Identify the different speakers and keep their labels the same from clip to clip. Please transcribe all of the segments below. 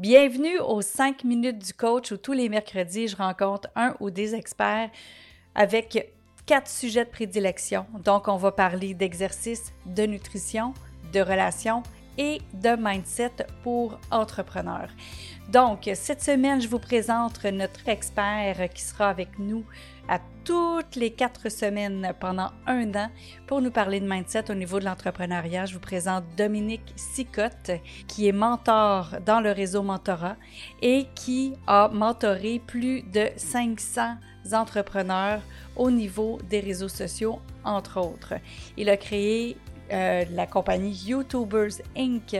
Speaker 1: Bienvenue aux 5 minutes du coach où tous les mercredis, je rencontre un ou des experts avec quatre sujets de prédilection. Donc, on va parler d'exercice, de nutrition, de relations et de mindset pour entrepreneurs. Donc, cette semaine, je vous présente notre expert qui sera avec nous à toutes les quatre semaines pendant un an pour nous parler de mindset au niveau de l'entrepreneuriat. Je vous présente Dominique Sicotte, qui est mentor dans le réseau Mentorat et qui a mentoré plus de 500 entrepreneurs au niveau des réseaux sociaux, entre autres. Il a créé euh, la compagnie YouTubers Inc.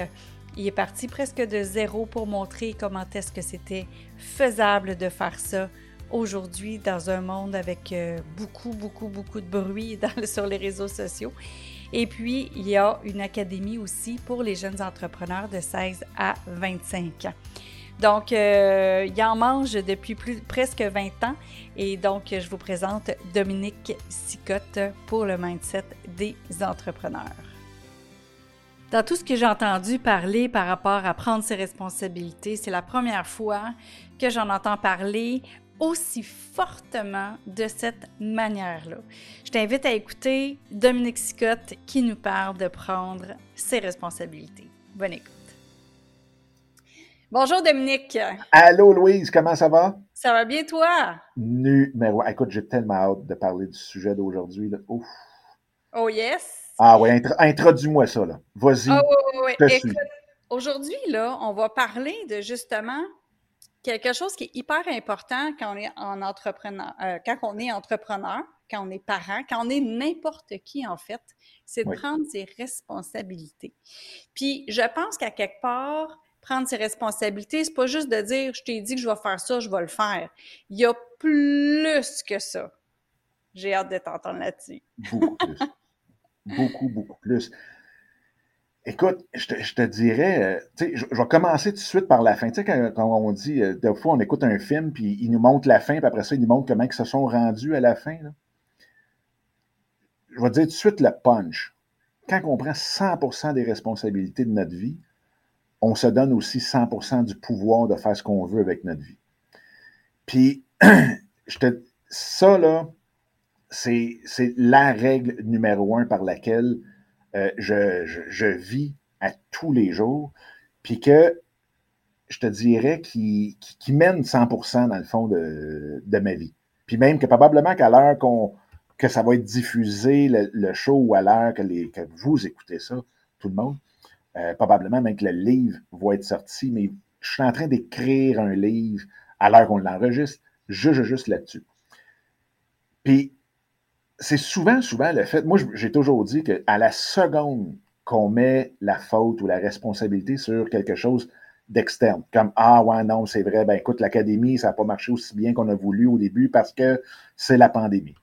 Speaker 1: Est parti presque de zéro pour montrer comment est-ce que c'était faisable de faire ça aujourd'hui dans un monde avec euh, beaucoup, beaucoup, beaucoup de bruit sur les réseaux sociaux. Et puis, il y a une académie aussi pour les jeunes entrepreneurs de 16 à 25 ans. Donc, euh, il en mange depuis presque 20 ans. Et donc, je vous présente Dominique Sicotte pour le mindset des entrepreneurs. Dans tout ce que j'ai entendu parler par rapport à prendre ses responsabilités, c'est la première fois que j'en entends parler aussi fortement de cette manière-là. Je t'invite à écouter Dominique Scott qui nous parle de prendre ses responsabilités. Bonne écoute. Bonjour Dominique.
Speaker 2: Allô Louise, comment ça va?
Speaker 1: Ça va bien toi?
Speaker 2: Numéro. Écoute, j'ai tellement hâte de parler du sujet d'aujourd'hui.
Speaker 1: Ouf. Oh yes.
Speaker 2: Ah oui, introduis-moi ça là. Vas-y.
Speaker 1: Oh, oui, oui, oui. Aujourd'hui, là, on va parler de justement quelque chose qui est hyper important quand on est en entrepreneur, euh, quand on est entrepreneur, quand on est parent, quand on est n'importe qui en fait, c'est de prendre ses responsabilités. Puis je pense qu'à quelque part, prendre ses responsabilités, c'est pas juste de dire je t'ai dit que je vais faire ça, je vais le faire. Il y a plus que ça. J'ai hâte de t'entendre là-dessus.
Speaker 2: Beaucoup plus. beaucoup, beaucoup plus. Écoute, je te, dirais, euh, tu sais, je, vais commencer tout de suite par la fin. Tu sais, quand, on dit, euh, des fois, on écoute un film, puis il nous montre la fin, puis après ça, il nous montre comment ils se sont rendus à la fin. Je vais dire tout de suite le punch. Quand on prend 100% des responsabilités de notre vie, on se donne aussi 100% du pouvoir de faire ce qu'on veut avec notre vie. Puis, ça, là, c'est la règle numéro un par laquelle euh, je, vis à tous les jours, puis que je te dirais qui, mène 100% dans le fond de, ma vie. Puis même que probablement qu'à l'heure que ça va être diffusé, le, show, ou à l'heure que vous écoutez ça, tout le monde, euh, probablement même que le livre va être sorti, mais je suis en train d'écrire un livre à l'heure qu'on l'enregistre, juste, juste là-dessus. Puis c'est souvent, souvent le fait. Moi, j'ai toujours dit qu'à la seconde qu'on met la faute ou la responsabilité sur quelque chose d'externe, comme Ah ouais, non, c'est vrai, ben écoute, l'académie, ça n'a pas marché aussi bien qu'on a voulu au début parce que c'est la pandémie.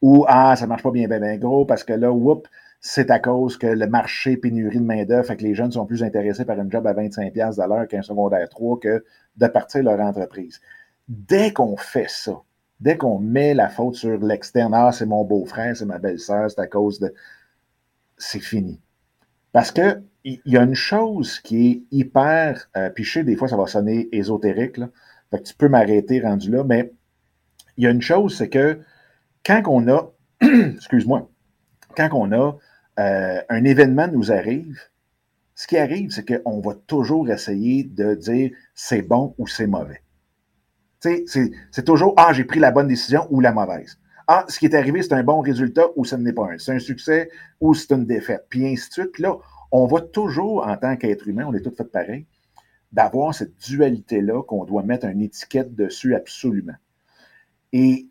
Speaker 2: Ou Ah, ça ne marche pas bien, bien, bien gros parce que là, whoop, c'est à cause que le marché pénurie de main-d'œuvre fait que les jeunes sont plus intéressés par un job à 25$ de l'heure qu'un secondaire 3 que de partir leur entreprise. Dès qu'on fait ça, dès qu'on met la faute sur l'externe, ah, c'est mon beau-frère, c'est ma belle-sœur, c'est à cause de. C'est fini. Parce que il y, a une chose qui est hyper. Euh, pichée, des fois, ça va sonner ésotérique, là. Fait que tu peux m'arrêter rendu là, mais il y a une chose, c'est que quand on a. excuse-moi. Quand on a euh, un événement nous arrive, ce qui arrive, c'est qu'on va toujours essayer de dire c'est bon ou c'est mauvais. C'est toujours Ah, j'ai pris la bonne décision ou la mauvaise. Ah, ce qui est arrivé, c'est un bon résultat ou ce n'est pas un. C'est un succès ou c'est une défaite. Puis ainsi de suite. Là, on va toujours, en tant qu'être humain, on est tous fait pareil, d'avoir cette dualité-là qu'on doit mettre une étiquette dessus absolument. Et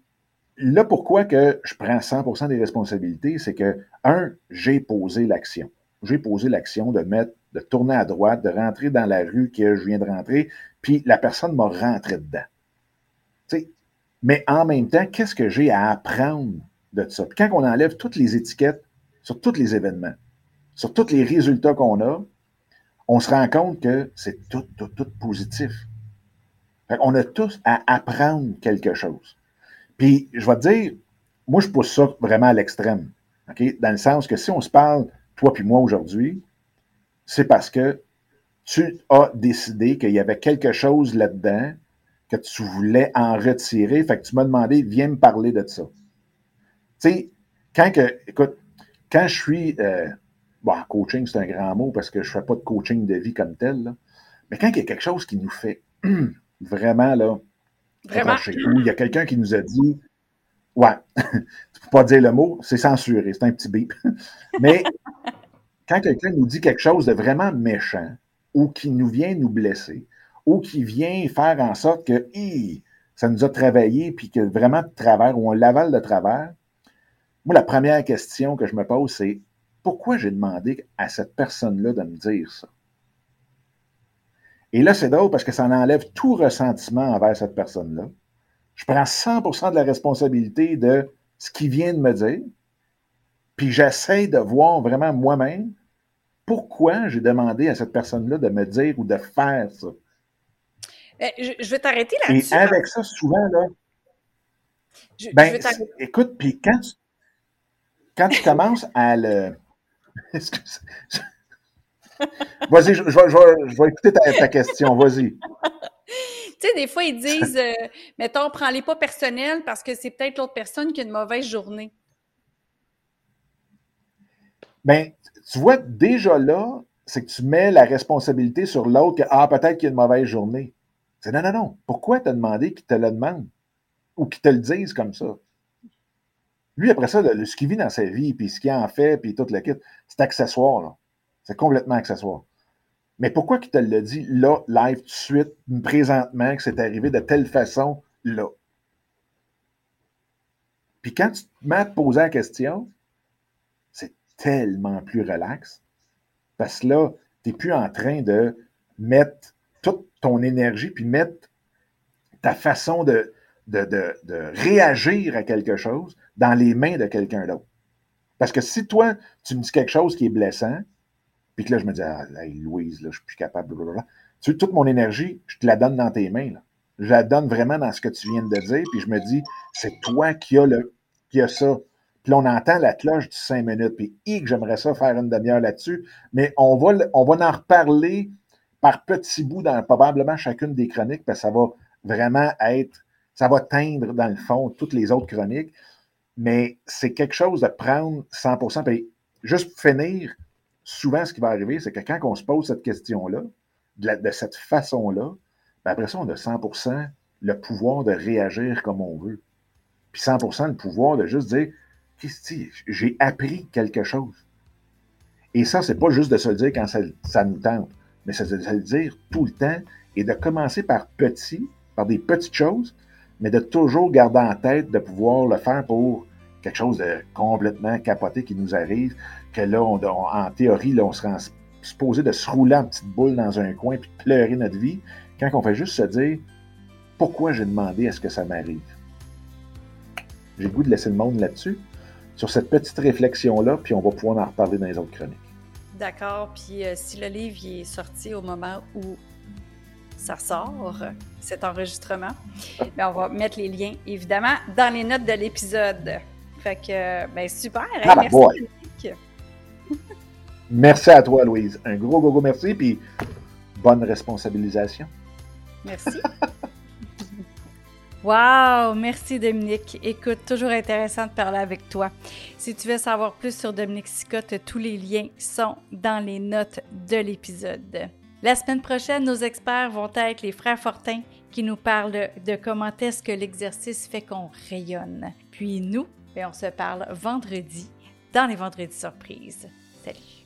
Speaker 2: là, pourquoi que je prends 100% des responsabilités, c'est que, un, j'ai posé l'action. J'ai posé l'action de mettre, de tourner à droite, de rentrer dans la rue que je viens de rentrer, puis la personne m'a rentré dedans. Mais en même temps, qu'est-ce que j'ai à apprendre de ça? quand on enlève toutes les étiquettes sur tous les événements, sur tous les résultats qu'on a, on se rend compte que c'est tout, tout, tout positif. on a tous à apprendre quelque chose. Puis, je vais te dire, moi, je pousse ça vraiment à l'extrême. Dans le sens que si on se parle, toi puis moi, aujourd'hui, c'est parce que tu as décidé qu'il y avait quelque chose là-dedans que tu voulais en retirer. Fait que tu m'as demandé, viens me parler de ça. Tu sais, quand que, écoute, quand je suis, euh, bon, coaching, c'est un grand mot parce que je ne fais pas de coaching de vie comme tel, mais quand il y a quelque chose qui nous fait vraiment, là, Il y a quelqu'un qui nous a dit, ouais, tu ne peux pas dire le mot, c'est censuré, c'est un petit bip. Mais quand quelqu'un nous dit quelque chose de vraiment méchant ou qui nous vient nous blesser ou qui vient faire en sorte que ça nous a travaillé puis que vraiment de travers ou on l'avale de travers, moi, la première question que je me pose, c'est pourquoi j'ai demandé à cette personne-là de me dire ça? Et là, c'est drôle parce que ça en enlève tout ressentiment envers cette personne-là. Je prends 100% de la responsabilité de ce qu'il vient de me dire, puis j'essaie de voir vraiment moi-même pourquoi j'ai demandé à cette personne-là de me dire ou de faire ça.
Speaker 1: Eh, je, vais t'arrêter là-dessus.
Speaker 2: Et avec ça, souvent, là. ben, écoute, puis quand tu, quand tu commences à le. Excuse. Vas-y, je, vais écouter ta, question. Vas-y.
Speaker 1: Tu sais, des fois, ils disent, euh, mettons, prends-les pas personnels parce que c'est peut-être l'autre personne qui a une mauvaise journée.
Speaker 2: Bien, tu vois, déjà là, c'est que tu mets la responsabilité sur l'autre que, ah, peut-être qu'il y a une mauvaise journée. C'est non, non, non. Pourquoi t'as demandé qu'il te le demande? Ou qu'il te le dise comme ça? Lui, après ça, ce qu'il vit dans sa vie, puis ce qu'il en fait, puis toute la kit, c'est accessoire, là. C'est complètement accessoire. Mais pourquoi qu'il te le dit là, live, tout de suite, présentement, que c'est arrivé de telle façon, là? Puis quand tu te mets à te poser la question, c'est tellement plus relax. Parce que là, tu n'es plus en train de mettre toute ton énergie, puis mettre ta façon de, de, de réagir à quelque chose dans les mains de quelqu'un d'autre. Parce que si toi, tu me dis quelque chose qui est blessant, puis là, je me dis, ah, Louise, là, je suis plus capable, blablabla. Tu sais, toute mon énergie, je te la donne dans tes mains. Là. Je la donne vraiment dans ce que tu viens de dire, puis je me dis, c'est toi qui as, le, qui ça. Puis là, on entend la cloche du cinq minutes, puis que j'aimerais ça faire une demi-heure là-dessus, mais on va, on va en reparler par petits bouts dans probablement chacune des chroniques, parce que ça va vraiment être, ça va teindre dans le fond toutes les autres chroniques, mais c'est quelque chose de prendre 100%. Puis juste pour finir, souvent, ce qui va arriver, c'est que quand on se pose cette question-là, de, cette façon-là, ben après ça, on a 100% le pouvoir de réagir comme on veut. Puis 100% le pouvoir de juste dire, j'ai appris quelque chose. Et ça, c'est pas juste de se le dire quand ça, nous tente, mais c'est de se le dire tout le temps et de commencer par petit, par des petites choses, mais de toujours garder en tête de pouvoir le faire pour quelque chose de complètement capoté qui nous arrive, que là, en théorie, là, on serait supposé de se rouler en petite boule dans un coin puis de pleurer notre vie, quand on fait juste se dire pourquoi j'ai demandé à ce que ça m'arrive? J'ai le goût de laisser le monde là-dessus, sur cette petite réflexion-là, puis on va pouvoir en reparler dans les autres chroniques.
Speaker 1: D'accord. Puis euh, si le livre est sorti au moment où ça sort, cet enregistrement, bien, on va mettre les liens, évidemment, dans les notes de l'épisode. Fait que, ben super. Ah, ben, merci,
Speaker 2: merci à toi, Louise. Un gros, gros, gros merci, puis bonne responsabilisation.
Speaker 1: Merci. Wow! Merci Dominique. Écoute, toujours intéressant de parler avec toi. Si tu veux savoir plus sur Dominique Sicotte, tous les liens sont dans les notes de l'épisode. La semaine prochaine, nos experts vont être les frères Fortin qui nous parlent de comment est-ce que l'exercice fait qu'on rayonne. Puis nous, et on se parle vendredi dans les vendredis surprises. Salut!